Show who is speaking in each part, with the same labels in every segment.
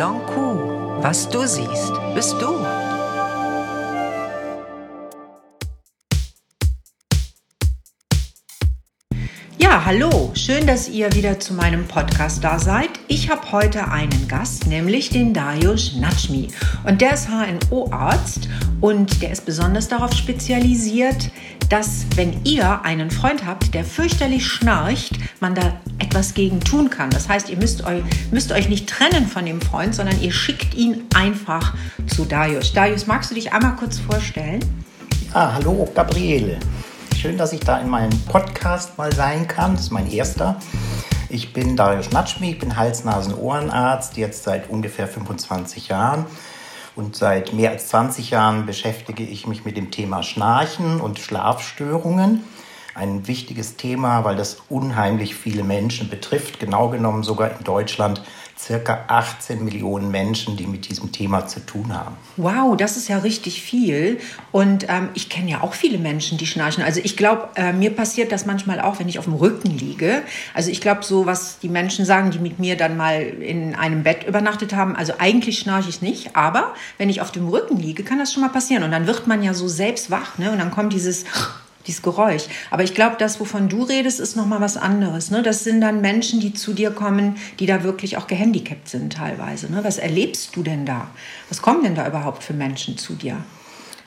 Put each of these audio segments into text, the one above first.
Speaker 1: Salon Q. Was du siehst, bist du. Ja, hallo. Schön, dass ihr wieder zu meinem Podcast da seid. Ich habe heute einen Gast, nämlich den Darius Natschmi. Und der ist HNO-Arzt und der ist besonders darauf spezialisiert, dass wenn ihr einen Freund habt, der fürchterlich schnarcht, man da etwas gegen tun kann. Das heißt, ihr müsst euch, müsst euch nicht trennen von dem Freund, sondern ihr schickt ihn einfach zu Darius. Darius, magst du dich einmal kurz vorstellen?
Speaker 2: Ja, hallo Gabriele. Schön, dass ich da in meinem Podcast mal sein kann. Das ist mein erster. Ich bin Darius Natschmi, ich bin Hals-Nasen-Ohrenarzt, jetzt seit ungefähr 25 Jahren. Und seit mehr als 20 Jahren beschäftige ich mich mit dem Thema Schnarchen und Schlafstörungen. Ein wichtiges Thema, weil das unheimlich viele Menschen betrifft. Genau genommen sogar in Deutschland circa 18 Millionen Menschen, die mit diesem Thema zu tun haben.
Speaker 1: Wow, das ist ja richtig viel. Und ähm, ich kenne ja auch viele Menschen, die schnarchen. Also ich glaube, äh, mir passiert das manchmal auch, wenn ich auf dem Rücken liege. Also ich glaube, so was die Menschen sagen, die mit mir dann mal in einem Bett übernachtet haben. Also eigentlich schnarche ich nicht, aber wenn ich auf dem Rücken liege, kann das schon mal passieren. Und dann wird man ja so selbst wach, ne? Und dann kommt dieses dieses Geräusch. Aber ich glaube, das, wovon du redest, ist nochmal was anderes. Ne? Das sind dann Menschen, die zu dir kommen, die da wirklich auch gehandicapt sind teilweise. Ne? Was erlebst du denn da? Was kommen denn da überhaupt für Menschen zu dir?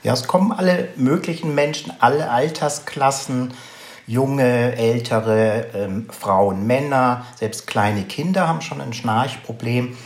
Speaker 2: Ja, es kommen alle möglichen Menschen, alle Altersklassen, junge, ältere, ähm, Frauen, Männer, selbst kleine Kinder haben schon ein Schnarchproblem.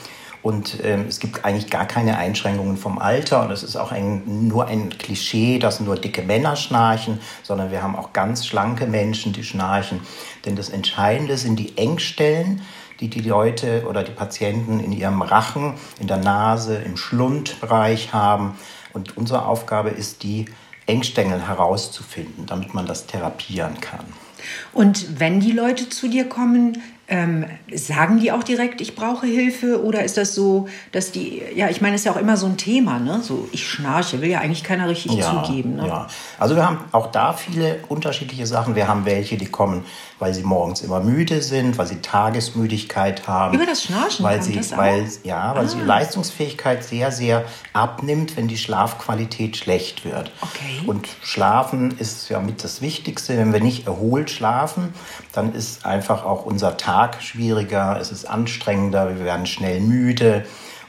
Speaker 2: Und ähm, es gibt eigentlich gar keine Einschränkungen vom Alter. Und es ist auch ein, nur ein Klischee, dass nur dicke Männer schnarchen, sondern wir haben auch ganz schlanke Menschen, die schnarchen. Denn das Entscheidende sind die Engstellen, die die Leute oder die Patienten in ihrem Rachen, in der Nase, im Schlundbereich haben. Und unsere Aufgabe ist, die Engstängeln herauszufinden, damit man das therapieren kann.
Speaker 1: Und wenn die Leute zu dir kommen, ähm, sagen die auch direkt, ich brauche Hilfe? Oder ist das so, dass die, ja, ich meine, es ist ja auch immer so ein Thema, ne? So, ich schnarche, will ja eigentlich keiner richtig
Speaker 2: ja,
Speaker 1: zugeben. Ne?
Speaker 2: Ja, also wir haben auch da viele unterschiedliche Sachen. Wir haben welche, die kommen, weil sie morgens immer müde sind, weil sie Tagesmüdigkeit haben.
Speaker 1: Über das Schnarchen
Speaker 2: weil sie, weil? Ja, weil ah. sie Leistungsfähigkeit sehr, sehr abnimmt, wenn die Schlafqualität schlecht wird.
Speaker 1: Okay.
Speaker 2: Und Schlafen ist ja mit das Wichtigste. Wenn wir nicht erholt schlafen, dann ist einfach auch unser Tag schwieriger, es ist anstrengender, wir werden schnell müde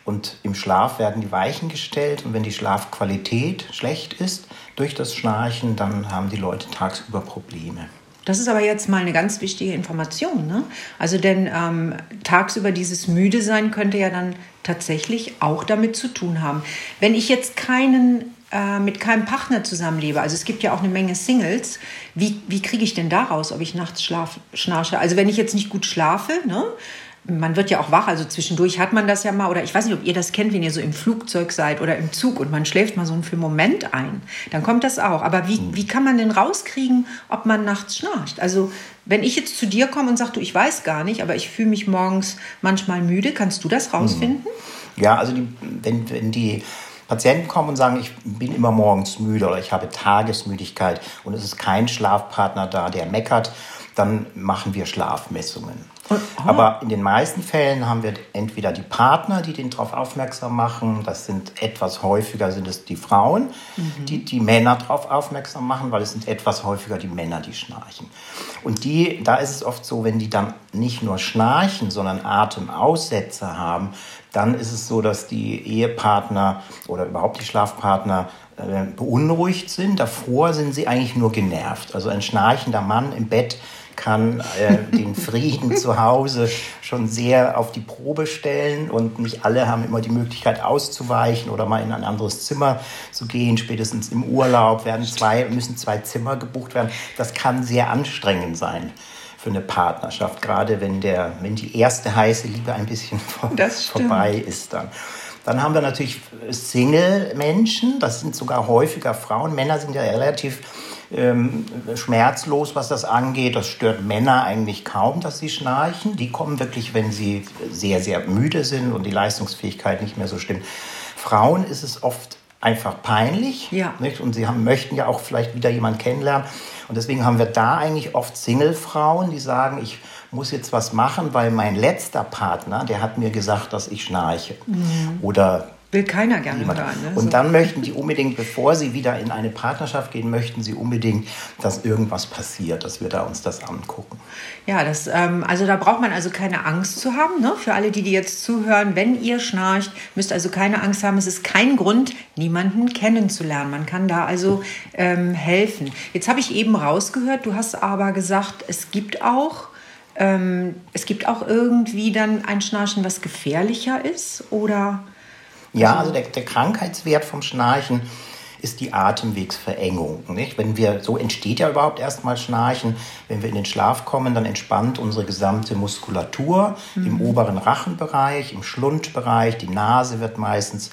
Speaker 2: und im Schlaf werden die Weichen gestellt und wenn die Schlafqualität schlecht ist durch das Schnarchen, dann haben die Leute tagsüber Probleme.
Speaker 1: Das ist aber jetzt mal eine ganz wichtige Information. Ne? Also denn ähm, tagsüber dieses Müde sein könnte ja dann tatsächlich auch damit zu tun haben. Wenn ich jetzt keinen äh, mit keinem Partner zusammenlebe, also es gibt ja auch eine Menge Singles, wie, wie kriege ich denn daraus, ob ich nachts schlaf, schnarche? Also wenn ich jetzt nicht gut schlafe, ne? Man wird ja auch wach, also zwischendurch hat man das ja mal, oder ich weiß nicht, ob ihr das kennt, wenn ihr so im Flugzeug seid oder im Zug und man schläft mal so einen Moment ein, dann kommt das auch. Aber wie, wie kann man denn rauskriegen, ob man nachts schnarcht? Also wenn ich jetzt zu dir komme und sage, du, ich weiß gar nicht, aber ich fühle mich morgens manchmal müde, kannst du das rausfinden?
Speaker 2: Ja, also die, wenn, wenn die Patienten kommen und sagen, ich bin immer morgens müde oder ich habe Tagesmüdigkeit und es ist kein Schlafpartner da, der meckert, dann machen wir Schlafmessungen. Aber in den meisten Fällen haben wir entweder die Partner, die den darauf aufmerksam machen. Das sind etwas häufiger sind es die Frauen, mhm. die die Männer darauf aufmerksam machen, weil es sind etwas häufiger die Männer, die schnarchen. Und die, da ist es oft so, wenn die dann nicht nur schnarchen, sondern Atemaussätze haben, dann ist es so, dass die Ehepartner oder überhaupt die Schlafpartner äh, beunruhigt sind. Davor sind sie eigentlich nur genervt. Also ein schnarchender Mann im Bett kann äh, den Frieden zu Hause schon sehr auf die Probe stellen und nicht alle haben immer die Möglichkeit auszuweichen oder mal in ein anderes Zimmer zu gehen. Spätestens im Urlaub werden zwei, müssen zwei Zimmer gebucht werden. Das kann sehr anstrengend sein für eine Partnerschaft, gerade wenn, der, wenn die erste heiße Liebe ein bisschen vor, vorbei ist dann. Dann haben wir natürlich Single-Menschen, das sind sogar häufiger Frauen. Männer sind ja relativ ähm, schmerzlos, was das angeht. Das stört Männer eigentlich kaum, dass sie schnarchen. Die kommen wirklich, wenn sie sehr, sehr müde sind und die Leistungsfähigkeit nicht mehr so stimmt. Frauen ist es oft einfach peinlich.
Speaker 1: Ja.
Speaker 2: Nicht? Und sie haben, möchten ja auch vielleicht wieder jemanden kennenlernen. Und deswegen haben wir da eigentlich oft Single-Frauen, die sagen, ich muss jetzt was machen, weil mein letzter Partner, der hat mir gesagt, dass ich schnarche. Mhm. Oder
Speaker 1: Will keiner gerne
Speaker 2: jemand.
Speaker 1: hören. Ne?
Speaker 2: Und dann möchten die unbedingt, bevor sie wieder in eine Partnerschaft gehen, möchten sie unbedingt, dass irgendwas passiert, dass wir da uns das angucken.
Speaker 1: Ja, das, ähm, also da braucht man also keine Angst zu haben. Ne? Für alle, die, die jetzt zuhören, wenn ihr schnarcht, müsst also keine Angst haben. Es ist kein Grund, niemanden kennenzulernen. Man kann da also ähm, helfen. Jetzt habe ich eben rausgehört, du hast aber gesagt, es gibt auch ähm, es gibt auch irgendwie dann ein Schnarchen, was gefährlicher ist, oder?
Speaker 2: Ja, also der, der Krankheitswert vom Schnarchen ist die Atemwegsverengung. Nicht? Wenn wir, so entsteht ja überhaupt erstmal Schnarchen. Wenn wir in den Schlaf kommen, dann entspannt unsere gesamte Muskulatur mhm. im oberen Rachenbereich, im Schlundbereich. Die Nase wird meistens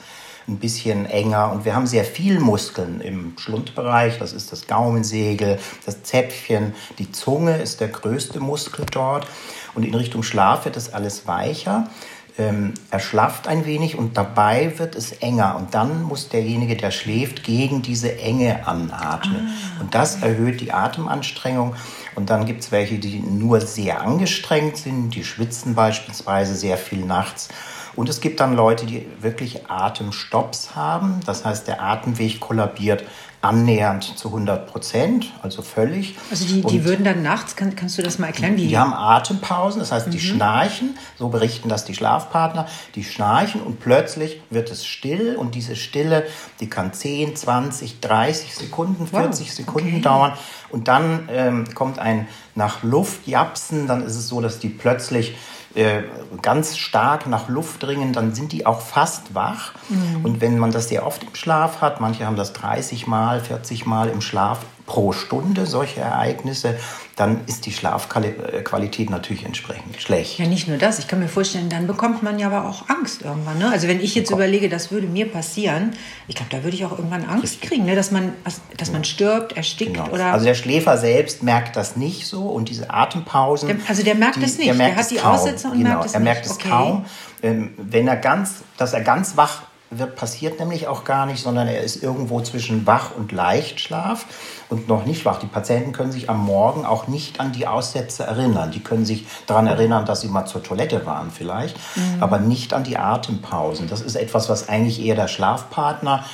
Speaker 2: ein bisschen enger und wir haben sehr viel Muskeln im Schlundbereich. Das ist das Gaumensegel, das Zäpfchen, die Zunge ist der größte Muskel dort. Und in Richtung Schlaf wird das alles weicher ähm, erschlafft ein wenig und dabei wird es enger. Und dann muss derjenige, der schläft, gegen diese Enge anatmen. Ah, und das erhöht die Atemanstrengung. Und dann gibt es welche, die nur sehr angestrengt sind, die schwitzen beispielsweise sehr viel nachts. Und es gibt dann Leute, die wirklich Atemstopps haben. Das heißt, der Atemweg kollabiert annähernd zu 100 Prozent, also völlig.
Speaker 1: Also die, die würden dann nachts, kann, kannst du das mal erklären?
Speaker 2: Wie? Die haben Atempausen, das heißt, die mhm. schnarchen, so berichten das die Schlafpartner, die schnarchen und plötzlich wird es still und diese Stille, die kann 10, 20, 30 Sekunden, 40 wow. Sekunden okay. dauern und dann ähm, kommt ein nach Luft japsen, dann ist es so, dass die plötzlich äh, ganz stark nach Luft dringen, dann sind die auch fast wach. Mhm. Und wenn man das sehr oft im Schlaf hat, manche haben das 30 Mal, 40 Mal im Schlaf, pro Stunde solche Ereignisse, dann ist die Schlafqualität natürlich entsprechend schlecht.
Speaker 1: Ja, nicht nur das. Ich kann mir vorstellen, dann bekommt man ja aber auch Angst irgendwann. Ne? Also wenn ich jetzt überlege, das würde mir passieren, ich glaube, da würde ich auch irgendwann Angst kriegen, ne? dass, man, dass man stirbt, erstickt genau. oder...
Speaker 2: Also der Schläfer selbst merkt das nicht so und diese Atempausen...
Speaker 1: Der, also der merkt
Speaker 2: die,
Speaker 1: das nicht,
Speaker 2: der,
Speaker 1: der hat die
Speaker 2: kaum.
Speaker 1: Aussätze und
Speaker 2: genau.
Speaker 1: merkt es
Speaker 2: er merkt
Speaker 1: nicht.
Speaker 2: es okay. kaum. Ähm, wenn er ganz, dass er ganz wach wird passiert nämlich auch gar nicht, sondern er ist irgendwo zwischen Wach und Leichtschlaf und noch nicht wach. Die Patienten können sich am Morgen auch nicht an die Aussätze erinnern. Die können sich daran erinnern, dass sie mal zur Toilette waren vielleicht, mhm. aber nicht an die Atempausen. Das ist etwas, was eigentlich eher der Schlafpartner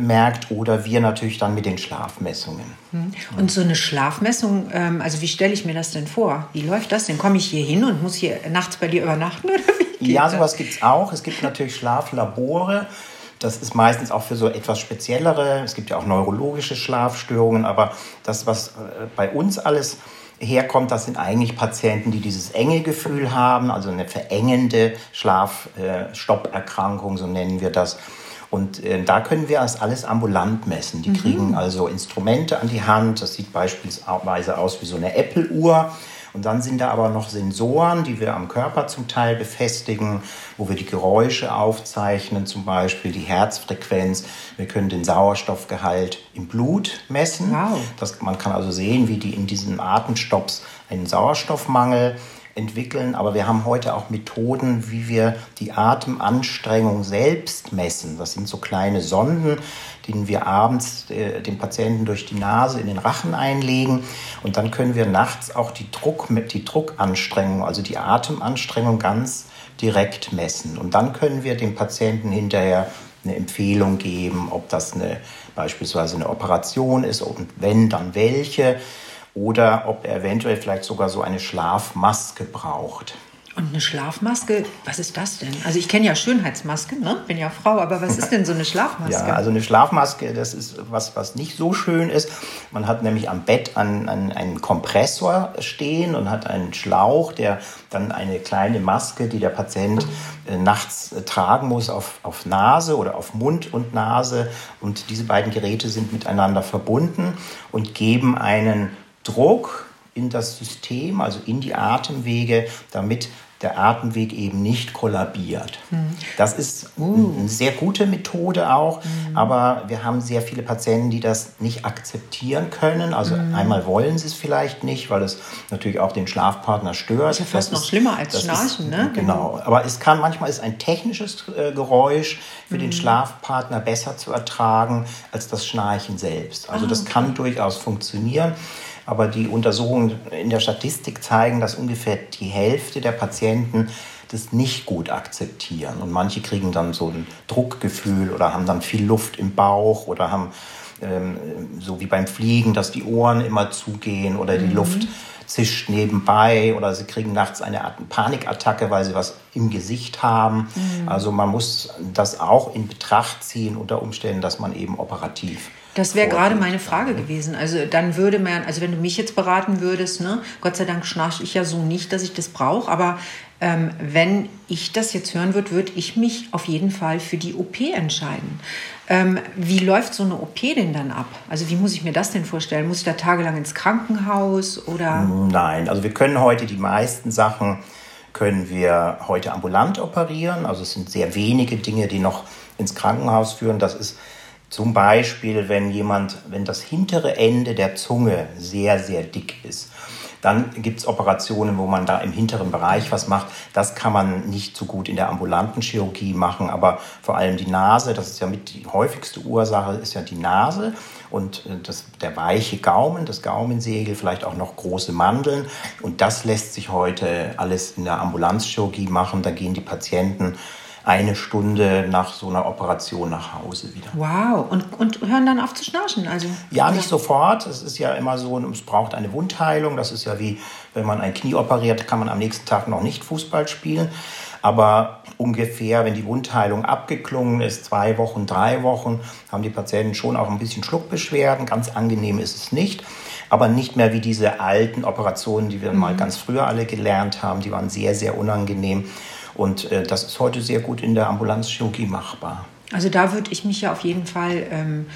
Speaker 2: merkt oder wir natürlich dann mit den Schlafmessungen.
Speaker 1: Mhm. Und so eine Schlafmessung, ähm, also wie stelle ich mir das denn vor? Wie läuft das denn? Komme ich hier hin und muss hier nachts bei dir übernachten oder
Speaker 2: wie? Ja, sowas gibt es auch. Es gibt natürlich Schlaflabore. Das ist meistens auch für so etwas speziellere. Es gibt ja auch neurologische Schlafstörungen, aber das, was äh, bei uns alles herkommt, das sind eigentlich Patienten, die dieses enge Gefühl haben, also eine verengende Schlafstopperkrankung, so nennen wir das. Und äh, da können wir das alles ambulant messen. Die mhm. kriegen also Instrumente an die Hand. Das sieht beispielsweise aus wie so eine Apple-Uhr. Und dann sind da aber noch Sensoren, die wir am Körper zum Teil befestigen, wo wir die Geräusche aufzeichnen, zum Beispiel die Herzfrequenz. Wir können den Sauerstoffgehalt im Blut messen. Wow. Das, man kann also sehen, wie die in diesen Atemstopps einen Sauerstoffmangel entwickeln, aber wir haben heute auch Methoden, wie wir die Atemanstrengung selbst messen. Das sind so kleine Sonden, die wir abends äh, dem Patienten durch die Nase in den Rachen einlegen und dann können wir nachts auch die, Druck, die Druckanstrengung, also die Atemanstrengung ganz direkt messen. Und dann können wir dem Patienten hinterher eine Empfehlung geben, ob das eine, beispielsweise eine Operation ist und wenn, dann welche oder ob er eventuell vielleicht sogar so eine Schlafmaske braucht.
Speaker 1: Und eine Schlafmaske, was ist das denn? Also ich kenne ja Schönheitsmasken, ne? bin ja Frau, aber was ist denn so eine Schlafmaske?
Speaker 2: Ja, also eine Schlafmaske, das ist was, was nicht so schön ist. Man hat nämlich am Bett einen, einen, einen Kompressor stehen und hat einen Schlauch, der dann eine kleine Maske, die der Patient äh, nachts äh, tragen muss, auf, auf Nase oder auf Mund und Nase. Und diese beiden Geräte sind miteinander verbunden und geben einen Druck in das System, also in die Atemwege, damit der Atemweg eben nicht kollabiert. Mhm. Das ist uh. eine sehr gute Methode auch, mhm. aber wir haben sehr viele Patienten, die das nicht akzeptieren können. Also mhm. einmal wollen sie es vielleicht nicht, weil es natürlich auch den Schlafpartner stört.
Speaker 1: Ist ja fast das noch ist, schlimmer als Schnarchen,
Speaker 2: ist,
Speaker 1: ne?
Speaker 2: Genau. Aber es kann manchmal ist ein technisches äh, Geräusch für den mhm. Schlafpartner besser zu ertragen als das Schnarchen selbst. Also ah, das okay. kann durchaus funktionieren. Aber die Untersuchungen in der Statistik zeigen, dass ungefähr die Hälfte der Patienten das nicht gut akzeptieren. Und manche kriegen dann so ein Druckgefühl oder haben dann viel Luft im Bauch oder haben ähm, so wie beim Fliegen, dass die Ohren immer zugehen oder die mhm. Luft zischt nebenbei oder sie kriegen nachts eine Art Panikattacke, weil sie was im Gesicht haben. Mhm. Also man muss das auch in Betracht ziehen unter Umständen, dass man eben operativ
Speaker 1: das wäre gerade meine Frage gewesen. Also dann würde man, also wenn du mich jetzt beraten würdest, ne, Gott sei Dank schnarche ich ja so nicht, dass ich das brauche, aber ähm, wenn ich das jetzt hören würde, würde ich mich auf jeden Fall für die OP entscheiden. Ähm, wie läuft so eine OP denn dann ab? Also wie muss ich mir das denn vorstellen? Muss ich da tagelang ins Krankenhaus oder?
Speaker 2: Nein, also wir können heute die meisten Sachen können wir heute ambulant operieren. Also es sind sehr wenige Dinge, die noch ins Krankenhaus führen. Das ist zum Beispiel, wenn jemand, wenn das hintere Ende der Zunge sehr, sehr dick ist dann gibt es Operationen, wo man da im hinteren Bereich was macht. Das kann man nicht so gut in der ambulanten Chirurgie machen, aber vor allem die Nase, das ist ja mit die häufigste Ursache, ist ja die Nase und äh, das, der weiche Gaumen, das Gaumensegel, vielleicht auch noch große Mandeln. Und das lässt sich heute alles in der Ambulanzchirurgie machen. Da gehen die Patienten eine Stunde nach so einer Operation nach Hause wieder.
Speaker 1: Wow, und, und hören dann auf zu schnarchen? Also,
Speaker 2: ja, nicht sofort. Es ist ja immer so, es braucht eine Wundheilung. Das ist ja wie, wenn man ein Knie operiert, kann man am nächsten Tag noch nicht Fußball spielen. Aber ungefähr, wenn die Wundheilung abgeklungen ist, zwei Wochen, drei Wochen, haben die Patienten schon auch ein bisschen Schluckbeschwerden. Ganz angenehm ist es nicht aber nicht mehr wie diese alten Operationen, die wir mhm. mal ganz früher alle gelernt haben. Die waren sehr, sehr unangenehm. Und äh, das ist heute sehr gut in der Ambulanzchirurgie machbar.
Speaker 1: Also da würde ich mich ja auf jeden Fall ähm,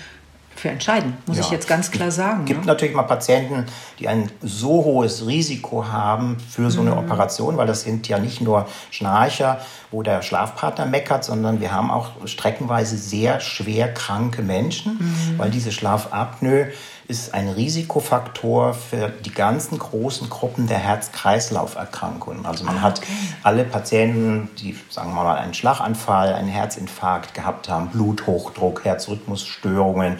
Speaker 1: für entscheiden, muss ja. ich jetzt ganz klar sagen.
Speaker 2: Es gibt ne? natürlich mal Patienten, die ein so hohes Risiko haben für so eine mhm. Operation, weil das sind ja nicht nur Schnarcher, wo der Schlafpartner meckert, sondern wir haben auch streckenweise sehr schwer kranke Menschen, mhm. weil diese Schlafapnoe ist ein Risikofaktor für die ganzen großen Gruppen der Herz-Kreislauf-Erkrankungen. Also man ah, okay. hat alle Patienten, die, sagen wir mal, einen Schlaganfall, einen Herzinfarkt gehabt haben, Bluthochdruck, Herzrhythmusstörungen,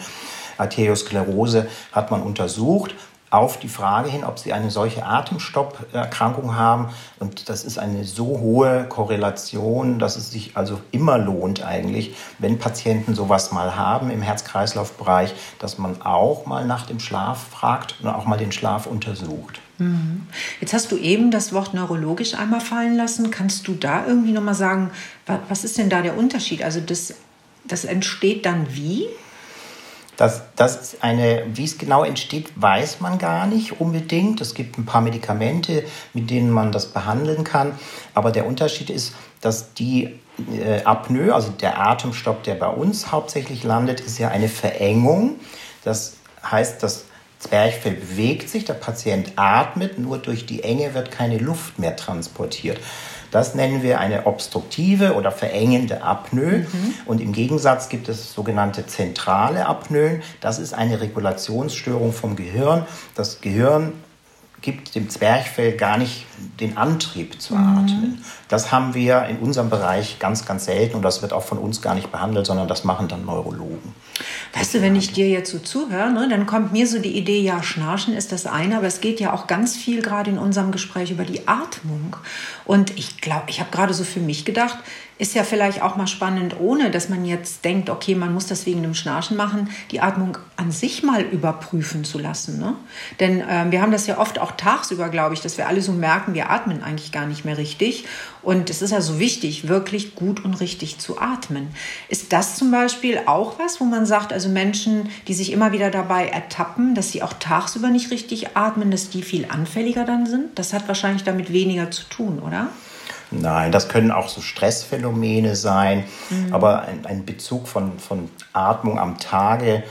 Speaker 2: Arteriosklerose, hat man untersucht auf die Frage hin, ob sie eine solche Atemstopperkrankung haben. Und das ist eine so hohe Korrelation, dass es sich also immer lohnt eigentlich, wenn Patienten sowas mal haben im Herz-Kreislauf-Bereich, dass man auch mal nach dem Schlaf fragt und auch mal den Schlaf untersucht.
Speaker 1: Mhm. Jetzt hast du eben das Wort neurologisch einmal fallen lassen. Kannst du da irgendwie nochmal sagen, was ist denn da der Unterschied? Also das, das entsteht dann wie?
Speaker 2: Das, das eine, wie es genau entsteht, weiß man gar nicht unbedingt. Es gibt ein paar Medikamente, mit denen man das behandeln kann. Aber der Unterschied ist, dass die äh, Apnoe, also der Atemstopp, der bei uns hauptsächlich landet, ist ja eine Verengung. Das heißt, das Zwerchfell bewegt sich, der Patient atmet, nur durch die Enge wird keine Luft mehr transportiert. Das nennen wir eine obstruktive oder verengende Apnoe. Mhm. Und im Gegensatz gibt es sogenannte zentrale Apnoen. Das ist eine Regulationsstörung vom Gehirn. Das Gehirn gibt dem Zwerchfell gar nicht den Antrieb zu mhm. atmen. Das haben wir in unserem Bereich ganz, ganz selten und das wird auch von uns gar nicht behandelt, sondern das machen dann Neurologen.
Speaker 1: Weißt du, wenn ich dir jetzt so zuhöre, ne, dann kommt mir so die Idee, ja, Schnarchen ist das eine, aber es geht ja auch ganz viel gerade in unserem Gespräch über die Atmung. Und ich glaube, ich habe gerade so für mich gedacht, ist ja vielleicht auch mal spannend, ohne dass man jetzt denkt, okay, man muss das wegen dem Schnarchen machen, die Atmung an sich mal überprüfen zu lassen. Ne? Denn äh, wir haben das ja oft auch tagsüber, glaube ich, dass wir alle so merken, wir atmen eigentlich gar nicht mehr richtig. Und es ist ja so wichtig, wirklich gut und richtig zu atmen. Ist das zum Beispiel auch was, wo man sagt, also Menschen, die sich immer wieder dabei ertappen, dass sie auch tagsüber nicht richtig atmen, dass die viel anfälliger dann sind? Das hat wahrscheinlich damit weniger zu tun, oder?
Speaker 2: Nein, das können auch so Stressphänomene sein, mhm. aber ein, ein, Bezug von, von Atmung am Tage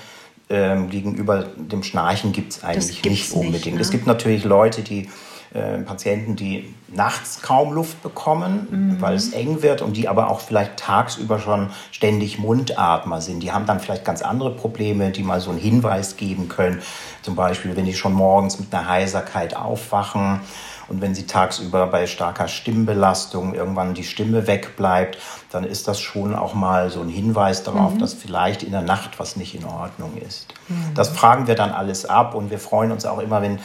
Speaker 2: ähm, gegenüber dem Schnarchen gibt es eigentlich nicht unbedingt. Nicht, ne? Es gibt natürlich Leute, die äh, Patienten, die nachts kaum Luft bekommen, mhm. weil es eng wird und die aber auch vielleicht tagsüber schon ständig Mundatmer sind. Die haben dann vielleicht ganz andere Probleme, die mal so einen Hinweis geben können. Zum Beispiel, wenn die schon morgens mit einer Heiserkeit aufwachen Und wenn sie tagsüber bei starker Stimmbelastung irgendwann die Stimme wegbleibt, dann ist das schon auch mal so ein Hinweis darauf, mhm. dass vielleicht in der Nacht was nicht in Ordnung ist. Mhm. Das fragen wir dann alles ab und wir freuen uns auch immer, wenn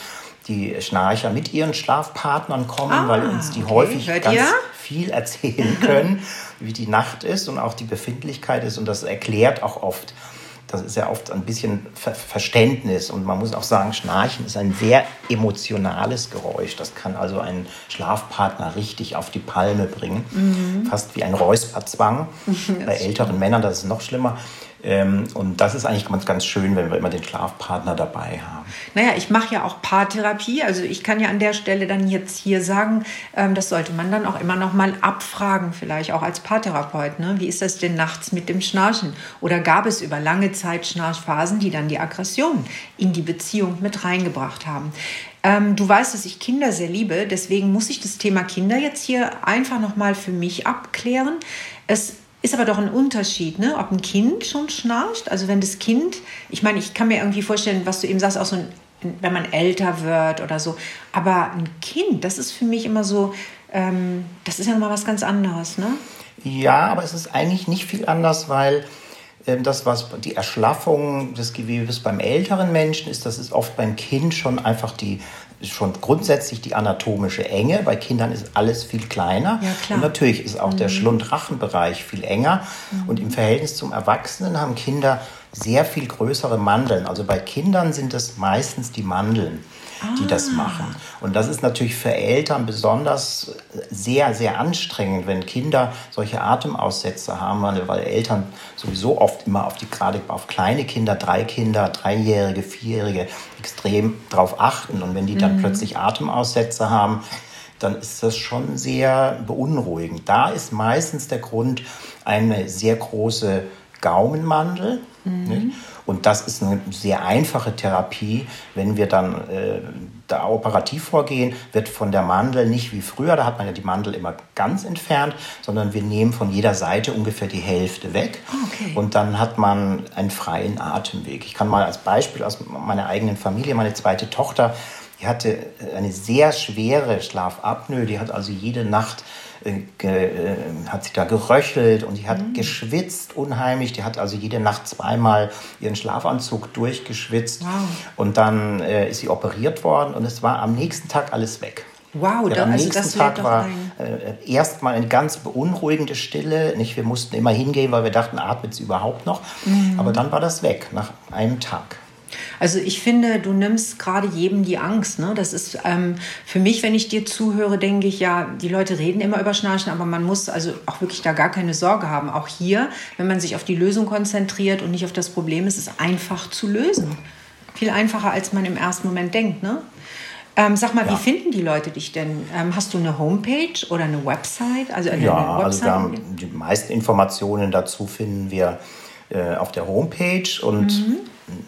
Speaker 2: die Schnarcher mit ihren Schlafpartnern kommen, ah, weil uns die okay. häufig Hört ganz ihr? viel erzählen können, wie die Nacht ist und auch die Befindlichkeit ist. Und das erklärt auch oft, das ist ja oft ein bisschen Ver Verständnis. Und man muss auch sagen, Schnarchen ist ein sehr emotionales Geräusch. Das kann also einen Schlafpartner richtig auf die Palme bringen. Mhm. Fast wie ein Räusperzwang. Bei älteren Männern, das ist noch schlimmer. Ähm, und das ist eigentlich ganz, ganz schön, wenn wir immer den Schlafpartner dabei haben.
Speaker 1: Naja, ich mache ja auch Paartherapie. Also ich kann ja an der Stelle dann jetzt hier sagen, ähm, das sollte man dann auch immer noch mal abfragen, vielleicht auch als Paartherapeut. Ne? Wie ist das denn nachts mit dem Schnarchen? Oder gab es über lange Zeit Schnarchphasen, die dann die Aggression in die Beziehung mit reingebracht haben? Ähm, du weißt, dass ich Kinder sehr liebe, deswegen muss ich das Thema Kinder jetzt hier einfach noch mal für mich abklären. Es ist aber doch ein Unterschied, ne? ob ein Kind schon schnarcht. Also wenn das Kind, ich meine, ich kann mir irgendwie vorstellen, was du eben sagst, auch so ein, wenn man älter wird oder so. Aber ein Kind, das ist für mich immer so, ähm, das ist ja nochmal was ganz anderes, ne?
Speaker 2: Ja, aber es ist eigentlich nicht viel anders, weil ähm, das, was die Erschlaffung des Gewebes beim älteren Menschen ist, das ist oft beim Kind schon einfach die schon grundsätzlich die anatomische Enge. Bei Kindern ist alles viel kleiner. Ja, und natürlich ist auch mhm. der Schlund-Rachenbereich viel enger. Mhm. Und im Verhältnis zum Erwachsenen haben Kinder sehr viel größere Mandeln. Also bei Kindern sind es meistens die Mandeln die das ah. machen. Und das ist natürlich für Eltern besonders sehr, sehr anstrengend, wenn Kinder solche Atemaussätze haben, weil Eltern sowieso oft immer auf die, gerade auf kleine Kinder, drei Kinder, dreijährige, vierjährige, extrem drauf achten. Und wenn die dann mhm. plötzlich Atemaussätze haben, dann ist das schon sehr beunruhigend. Da ist meistens der Grund eine sehr große Gaumenmandel. Mhm. Und das ist eine sehr einfache Therapie. Wenn wir dann äh, da operativ vorgehen, wird von der Mandel nicht wie früher, da hat man ja die Mandel immer ganz entfernt, sondern wir nehmen von jeder Seite ungefähr die Hälfte weg. Ah, okay. Und dann hat man einen freien Atemweg. Ich kann mal als Beispiel aus meiner eigenen Familie, meine zweite Tochter, die hatte eine sehr schwere Schlafapnoe, die hat also jede Nacht äh, äh, hat sich da geröchelt und die hat mhm. geschwitzt unheimlich. Die hat also jede Nacht zweimal ihren Schlafanzug durchgeschwitzt. Wow. Und dann äh, ist sie operiert worden und es war am nächsten Tag alles weg. Wow, ja, am also nächsten Tag war äh, erstmal eine ganz beunruhigende Stille. Nicht, wir mussten immer hingehen, weil wir dachten, atmet sie überhaupt noch. Mhm. Aber dann war das weg nach einem Tag.
Speaker 1: Also ich finde, du nimmst gerade jedem die Angst. Ne? Das ist ähm, für mich, wenn ich dir zuhöre, denke ich, ja, die Leute reden immer über Schnarchen, aber man muss also auch wirklich da gar keine Sorge haben. Auch hier, wenn man sich auf die Lösung konzentriert und nicht auf das Problem, ist es einfach zu lösen. Viel einfacher, als man im ersten Moment denkt. Ne? Ähm, sag mal, ja. wie finden die Leute dich denn? Ähm, hast du eine Homepage oder eine Website?
Speaker 2: Also eine, ja, eine Website? also die meisten Informationen dazu finden wir äh, auf der Homepage und mhm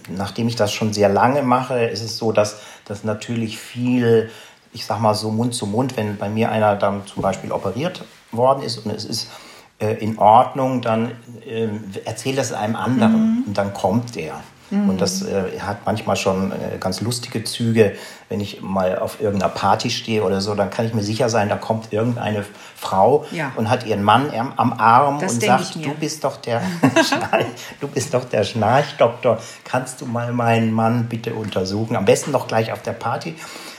Speaker 2: nachdem ich das schon sehr lange mache, ist es so, dass das natürlich viel, ich sag mal so Mund zu Mund, wenn bei mir einer dann zum Beispiel operiert worden ist und es ist äh, in Ordnung, dann äh, erzählt das einem anderen mhm. und dann kommt der. Mhm. Und das äh, hat manchmal schon äh, ganz lustige Züge. Wenn ich mal auf irgendeiner Party stehe oder so, dann kann ich mir sicher sein, da kommt irgendeine Frau ja. und hat ihren Mann am, am Arm das und sagt, du bist doch der du bist doch der Schnarchdoktor. Kannst du mal meinen Mann bitte untersuchen? Am besten noch gleich auf der Party.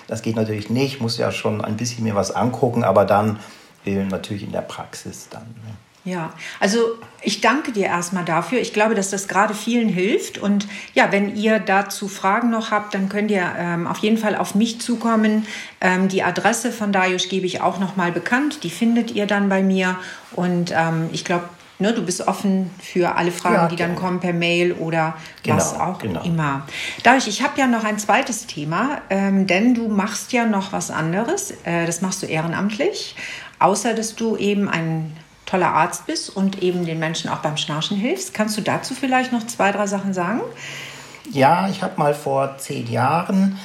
Speaker 2: Das geht natürlich nicht. Ich muss ja schon ein bisschen mir was angucken, aber dann äh, natürlich in der Praxis dann. Ne?
Speaker 1: Ja, also ich danke dir erstmal dafür. Ich glaube, dass das gerade vielen hilft. Und ja, wenn ihr dazu Fragen noch habt, dann könnt ihr ähm, auf jeden Fall auf mich zukommen. Ähm, die Adresse von Darius gebe ich auch noch mal bekannt. Die findet ihr dann bei mir. Und ähm, ich glaube, ne, du bist offen für alle Fragen, ja, die dann kommen per Mail oder genau, was auch genau. immer. Darius, ich habe ja noch ein zweites Thema, ähm, denn du machst ja noch was anderes. Äh, das machst du ehrenamtlich. Außer dass du eben ein toller Arzt bist und eben den Menschen auch beim Schnarchen hilfst. Kannst du dazu vielleicht noch zwei, drei Sachen sagen?
Speaker 2: Ja, ich habe mal vor zehn Jahren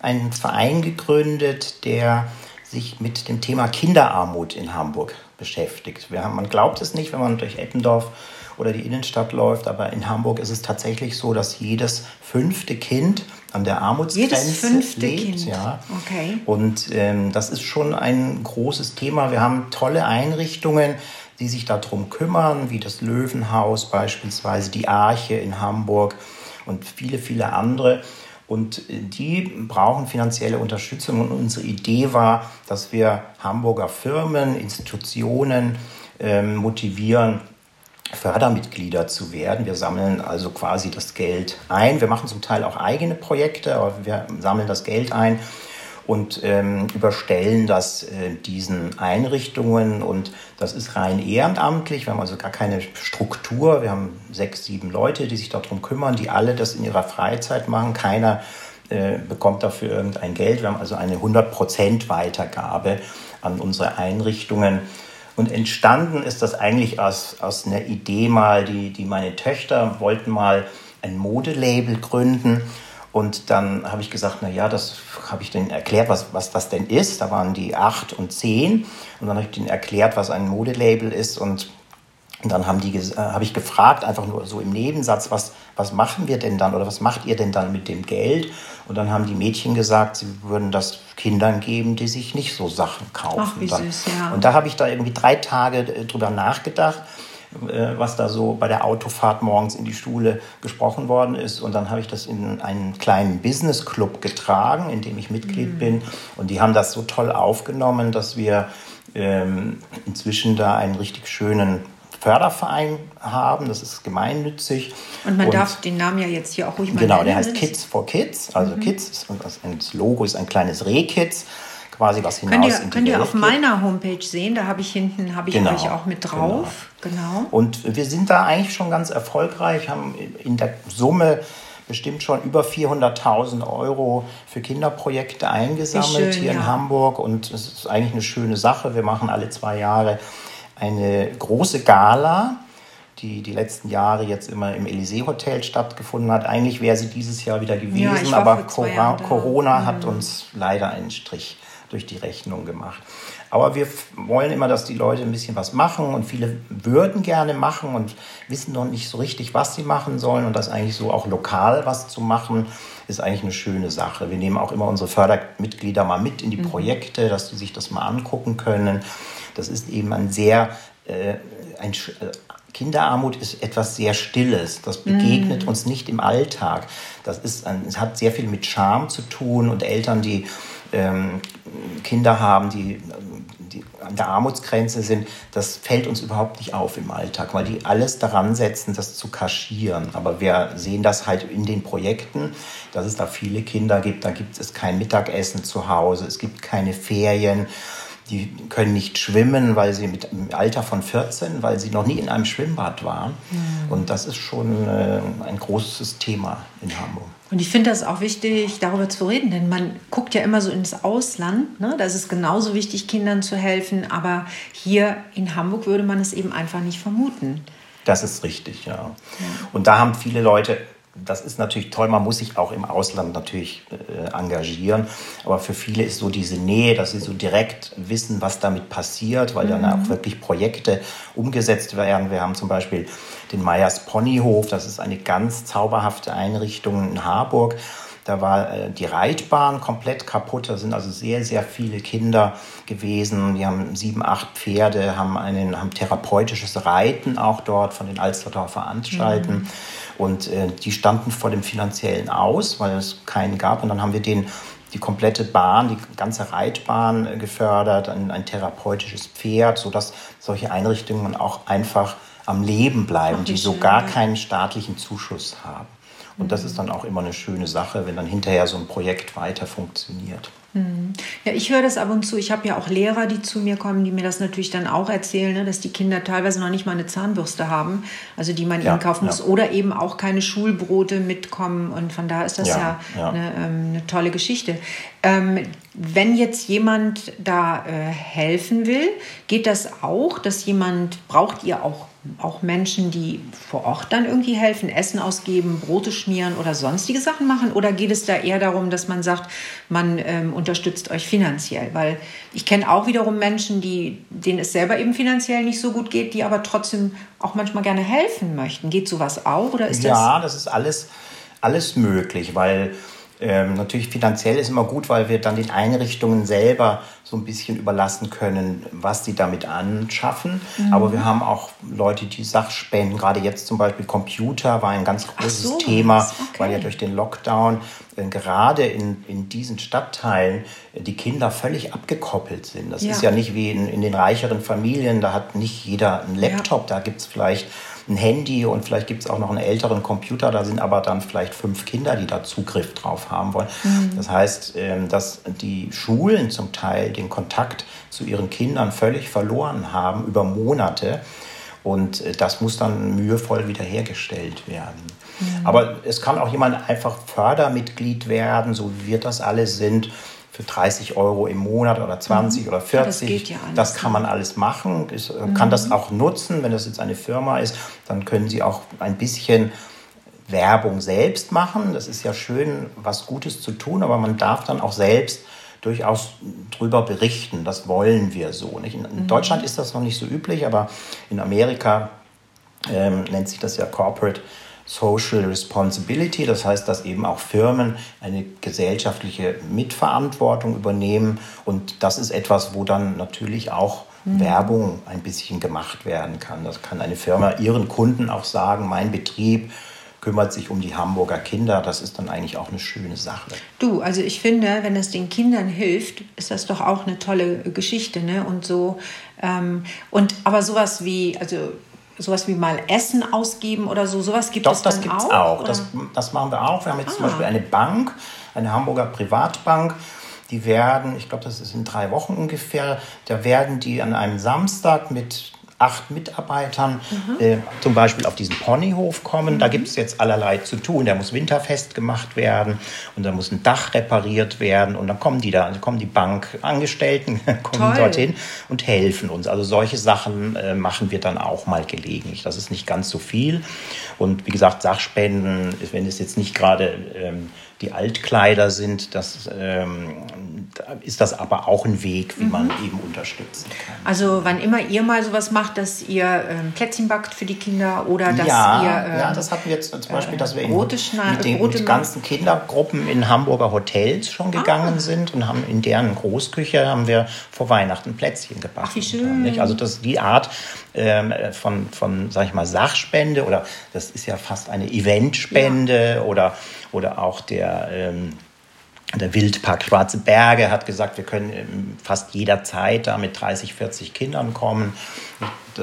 Speaker 2: einen Verein gegründet, der sich mit dem Thema Kinderarmut in Hamburg beschäftigt. Haben, man glaubt es nicht, wenn man durch Eppendorf oder die Innenstadt läuft, aber in Hamburg ist es tatsächlich so, dass jedes fünfte Kind an der Armutsgrenze lebt. Kind. Ja. Okay. Und ähm, das ist schon ein großes Thema. Wir haben tolle Einrichtungen, die sich darum kümmern, wie das Löwenhaus beispielsweise, die Arche in Hamburg und viele, viele andere. Und äh, die brauchen finanzielle Unterstützung. Und unsere Idee war, dass wir Hamburger Firmen, Institutionen ähm, motivieren, Fördermitglieder zu werden. Wir sammeln also quasi das Geld ein. Wir machen zum Teil auch eigene Projekte, aber wir sammeln das Geld ein und ähm, überstellen das äh, diesen Einrichtungen. Und das ist rein ehrenamtlich. Wir haben also gar keine Struktur. Wir haben sechs, sieben Leute, die sich darum kümmern, die alle das in ihrer Freizeit machen. Keiner äh, bekommt dafür irgendein Geld. Wir haben also eine 100% Weitergabe an unsere Einrichtungen. Und entstanden ist das eigentlich aus, aus einer Idee mal, die, die meine Töchter wollten mal ein Modelabel gründen. Und dann habe ich gesagt, na ja, das habe ich denen erklärt, was, was das denn ist. Da waren die acht und zehn. Und dann habe ich denen erklärt, was ein Modelabel ist. Und dann haben die, äh, habe ich gefragt, einfach nur so im Nebensatz, was, was machen wir denn dann oder was macht ihr denn dann mit dem Geld? Und dann haben die Mädchen gesagt, sie würden das Kindern geben, die sich nicht so Sachen kaufen. Ach, wie süß, ja. Und da habe ich da irgendwie drei Tage äh, drüber nachgedacht, was da so bei der Autofahrt morgens in die Schule gesprochen worden ist. Und dann habe ich das in einen kleinen Business Club getragen, in dem ich Mitglied mhm. bin. Und die haben das so toll aufgenommen, dass wir ähm, inzwischen da einen richtig schönen Förderverein haben. Das ist gemeinnützig.
Speaker 1: Und man und, darf den Namen ja jetzt hier auch ruhig
Speaker 2: mal Genau, nennen. der heißt Kids for Kids. Also mhm. Kids, ist, das Logo ist ein kleines Rehkids quasi was hinaus
Speaker 1: könnt ihr, Könnt ihr auf geht. meiner Homepage sehen, da habe ich hinten, habe ich genau, euch auch mit drauf.
Speaker 2: Genau. genau. Und wir sind da eigentlich schon ganz erfolgreich, haben in der Summe bestimmt schon über 400.000 Euro für Kinderprojekte eingesammelt schön, hier ja. in Hamburg und es ist eigentlich eine schöne Sache. Wir machen alle zwei Jahre eine große Gala, die die letzten Jahre jetzt immer im Elysee Hotel stattgefunden hat. Eigentlich wäre sie dieses Jahr wieder gewesen, ja, aber Cora Corona hat mhm. uns leider einen Strich durch die Rechnung gemacht. Aber wir wollen immer, dass die Leute ein bisschen was machen und viele würden gerne machen und wissen noch nicht so richtig, was sie machen sollen und das eigentlich so auch lokal was zu machen, ist eigentlich eine schöne Sache. Wir nehmen auch immer unsere Fördermitglieder mal mit in die mhm. Projekte, dass sie sich das mal angucken können. Das ist eben ein sehr, äh, ein, äh, Kinderarmut ist etwas sehr Stilles. Das begegnet mm. uns nicht im Alltag. Das ist ein, es hat sehr viel mit Scham zu tun und Eltern, die ähm, Kinder haben, die, die an der Armutsgrenze sind, das fällt uns überhaupt nicht auf im Alltag, weil die alles daran setzen, das zu kaschieren. Aber wir sehen das halt in den Projekten, dass es da viele Kinder gibt. Da gibt es kein Mittagessen zu Hause, es gibt keine Ferien die können nicht schwimmen, weil sie mit im Alter von 14, weil sie noch nie in einem Schwimmbad waren. Mhm. Und das ist schon äh, ein großes Thema in Hamburg.
Speaker 1: Und ich finde das auch wichtig, darüber zu reden, denn man guckt ja immer so ins Ausland. Ne? Da ist es genauso wichtig, Kindern zu helfen. Aber hier in Hamburg würde man es eben einfach nicht vermuten.
Speaker 2: Das ist richtig, ja. ja. Und da haben viele Leute das ist natürlich toll, man muss sich auch im Ausland natürlich äh, engagieren, aber für viele ist so diese Nähe, dass sie so direkt wissen, was damit passiert, weil mhm. dann auch wirklich Projekte umgesetzt werden. Wir haben zum Beispiel den Meyers Ponyhof, das ist eine ganz zauberhafte Einrichtung in Harburg. Da war äh, die Reitbahn komplett kaputt. Da sind also sehr, sehr viele Kinder gewesen. Die haben sieben, acht Pferde, haben, einen, haben therapeutisches Reiten auch dort von den Alsterdorfer Anstalten. Mhm. Und äh, die standen vor dem finanziellen Aus, weil es keinen gab. Und dann haben wir den die komplette Bahn, die ganze Reitbahn äh, gefördert, ein, ein therapeutisches Pferd, sodass solche Einrichtungen auch einfach am Leben bleiben, Ach, die so gar keinen staatlichen Zuschuss haben. Und das ist dann auch immer eine schöne Sache, wenn dann hinterher so ein Projekt weiter funktioniert.
Speaker 1: Mhm. Ja, ich höre das ab und zu. Ich habe ja auch Lehrer, die zu mir kommen, die mir das natürlich dann auch erzählen, ne, dass die Kinder teilweise noch nicht mal eine Zahnbürste haben, also die man ja, ihnen kaufen muss, ja. oder eben auch keine Schulbrote mitkommen. Und von daher ist das ja, ja eine, ähm, eine, tolle Geschichte. Ähm, wenn jetzt jemand da äh, helfen will, geht das auch, dass jemand, braucht ihr auch, auch Menschen, die vor Ort dann irgendwie helfen, Essen ausgeben, Brote schmieren oder sonstige Sachen machen? Oder geht es da eher darum, dass man sagt, man ähm, unterstützt euch finanziell? Weil ich kenne auch wiederum Menschen, die, denen es selber eben finanziell nicht so gut geht, die aber trotzdem auch manchmal gerne helfen möchten. Geht sowas auch oder ist
Speaker 2: ja,
Speaker 1: das?
Speaker 2: Das ist alles, alles möglich, weil ähm, natürlich finanziell ist immer gut, weil wir dann den Einrichtungen selber so ein bisschen überlassen können, was sie damit anschaffen. Mhm. Aber wir haben auch Leute, die Sachspenden, gerade jetzt zum Beispiel Computer war ein ganz großes so, Thema, okay. weil ja durch den Lockdown äh, gerade in, in diesen Stadtteilen äh, die Kinder völlig abgekoppelt sind. Das ja. ist ja nicht wie in, in den reicheren Familien, da hat nicht jeder einen Laptop, ja. da gibt es vielleicht ein Handy und vielleicht gibt es auch noch einen älteren Computer. Da sind aber dann vielleicht fünf Kinder, die da Zugriff drauf haben wollen. Mhm. Das heißt, ähm, dass die Schulen zum Teil den Kontakt zu ihren Kindern völlig verloren haben über Monate. Und äh, das muss dann mühevoll wiederhergestellt werden. Mhm. Aber es kann auch jemand einfach Fördermitglied werden, so wie wir das alle sind für 30 Euro im Monat oder 20 mhm. oder 40. Das, ja das, kann man alles machen. Ich äh, mhm. kann das auch nutzen, wenn das jetzt eine Firma ist, dann können Sie auch ein bisschen Werbung selbst machen. Das ist ja schön, was Gutes zu tun, aber man darf dann auch selbst durchaus drüber berichten. Das wollen wir so. Nicht? In mhm. Deutschland ist das noch nicht so üblich, aber in Amerika ähm, nennt sich das ja Corporate Social Responsibility, das heißt, dass eben auch Firmen eine gesellschaftliche Mitverantwortung übernehmen. Und das ist etwas, wo dann natürlich auch mhm. Werbung ein bisschen gemacht werden kann. Das kann eine Firma ihren Kunden auch sagen, mein Betrieb kümmert sich um die Hamburger Kinder. Das ist dann eigentlich auch eine schöne Sache.
Speaker 1: Du, also ich finde, wenn es den Kindern hilft, ist das doch auch eine tolle Geschichte. Ne? Und so, ähm, und aber sowas wie, also sowas wie mal Essen ausgeben oder so, sowas gibt
Speaker 2: Doch,
Speaker 1: es
Speaker 2: dann das gibt's auch. auch. Das, das machen wir auch. Wir haben jetzt ah. zum Beispiel eine Bank, eine Hamburger Privatbank. Die werden, ich glaube, das ist in drei Wochen ungefähr, da werden die an einem Samstag mit acht Mitarbeitern mhm. äh, zum Beispiel auf diesen Ponyhof kommen. Mhm. Da gibt es jetzt allerlei zu tun. Der muss winterfest gemacht werden und da muss ein Dach repariert werden und dann kommen die da, dann kommen die Bankangestellten, kommen Toll. dorthin und helfen uns. Also solche Sachen äh, machen wir dann auch mal gelegentlich. Das ist nicht ganz so viel. Und wie gesagt, Sachspenden, wenn es jetzt nicht gerade ähm, die Altkleider sind, das ähm, ist das aber auch ein Weg, wie mhm. man eben unterstützen kann.
Speaker 1: Also wann immer ihr mal sowas macht, dass ihr ähm, Plätzchen backt für die Kinder oder dass
Speaker 2: ja,
Speaker 1: ihr
Speaker 2: ähm, ja, das hatten wir jetzt zum Beispiel, dass wir Brote in, mit den Brote ganzen Kindergruppen in Hamburger Hotels schon gegangen ah. sind und haben in deren Großküche haben wir vor Weihnachten Plätzchen gebacken. Ach,
Speaker 1: wie schön.
Speaker 2: Nicht? Also das die Art ähm, von von sag ich mal Sachspende oder das ist ja fast eine Eventspende ja. oder oder auch der ähm, der Wildpark Schwarze Berge hat gesagt, wir können fast jederzeit da mit 30, 40 Kindern kommen äh,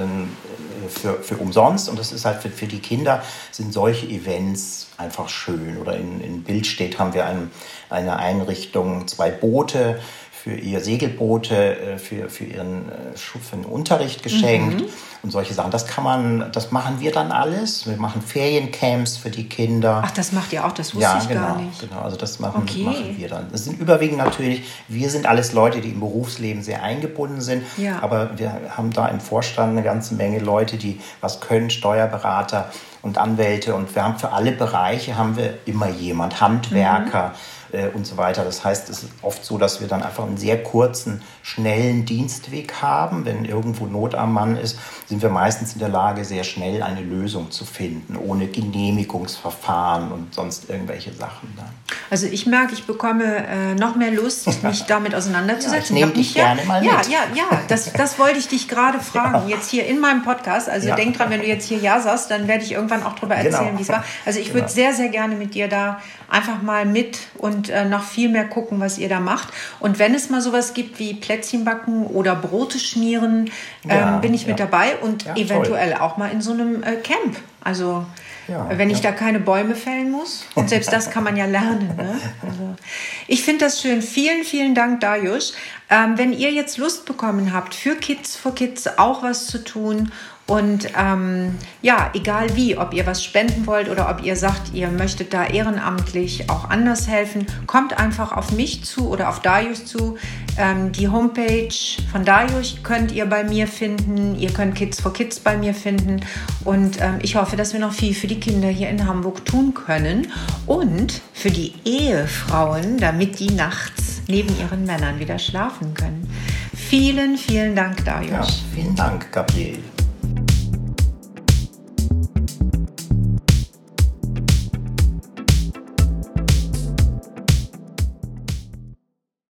Speaker 2: für, für umsonst. Und das ist halt für, für die Kinder sind solche Events einfach schön. Oder in, in Bildstedt haben wir ein, eine Einrichtung, zwei Boote für ihr Segelboote, äh, für, für ihren äh, für den Unterricht geschenkt. Mhm und solche Sachen. Das kann man, das machen wir dann alles. Wir machen Feriencamps für die Kinder.
Speaker 1: Ach, das macht ihr auch, das wusste
Speaker 2: ja,
Speaker 1: ich
Speaker 2: genau,
Speaker 1: gar nicht.
Speaker 2: Genau, also das machen, okay. machen wir dann. Das sind überwiegend natürlich, wir sind alles Leute, die im Berufsleben sehr eingebunden sind. Ja. Aber wir haben da im Vorstand eine ganze Menge Leute, die was können, Steuerberater und Anwälte. Und wir haben für alle Bereiche haben wir immer jemand, Handwerker. Mhm äh, und so weiter. Das heißt, es ist oft so, dass wir dann einfach einen sehr kurzen, schnellen Dienstweg haben. Wenn irgendwo Not am Mann ist, sind wir meistens in der Lage, sehr schnell eine Lösung zu finden, ohne Genehmigungsverfahren und sonst irgendwelche Sachen. Dann.
Speaker 1: Also ich merke, ich bekomme äh, noch mehr Lust, mich damit auseinanderzusetzen.
Speaker 2: Ja, ich nehme dich gerne mal
Speaker 1: ja, mit. Ja, ja, das, das wollte ich dich gerade fragen. Ja. Jetzt hier in meinem Podcast. Also ja. denk dran, wenn du jetzt hier Ja sagst, dann werde ich irgendwann auch darüber genau. erzählen, genau. wie es war. Also ich würde genau. sehr, sehr gerne mit dir da einfach mal mit und äh, noch viel mehr gucken, was ihr da macht. Und wenn es mal sowas gibt wie Plätzchen backen oder Brote schmieren, ähm, bin ich mit dabei und eventuell toll. auch mal in so einem äh, Camp Also ja, wenn ich ja. da keine Bäume fällen muss. Und selbst das kann man ja lernen. Ne? Also, ich finde das schön. Vielen, vielen Dank, Darius. Ähm, wenn ihr jetzt Lust bekommen habt, für Kids for Kids auch was zu tun und ähm, ja, egal wie, ob ihr was spenden wollt oder ob ihr sagt, ihr möchtet da ehrenamtlich auch anders helfen, kommt einfach auf mich zu oder auf Darius zu. Ähm, die Homepage von Darius könnt ihr bei mir finden. Ihr könnt Kids for Kids bei mir finden. Und ähm, ich hoffe, dass wir noch viel für die Kinder hier in Hamburg tun können und für die Ehefrauen, damit die nachts neben ihren Männern wieder schlafen können. Vielen, vielen Dank, Darius. Ja,
Speaker 2: vielen Dank, Gabriel.